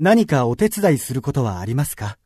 何かお手伝いすることはありますか？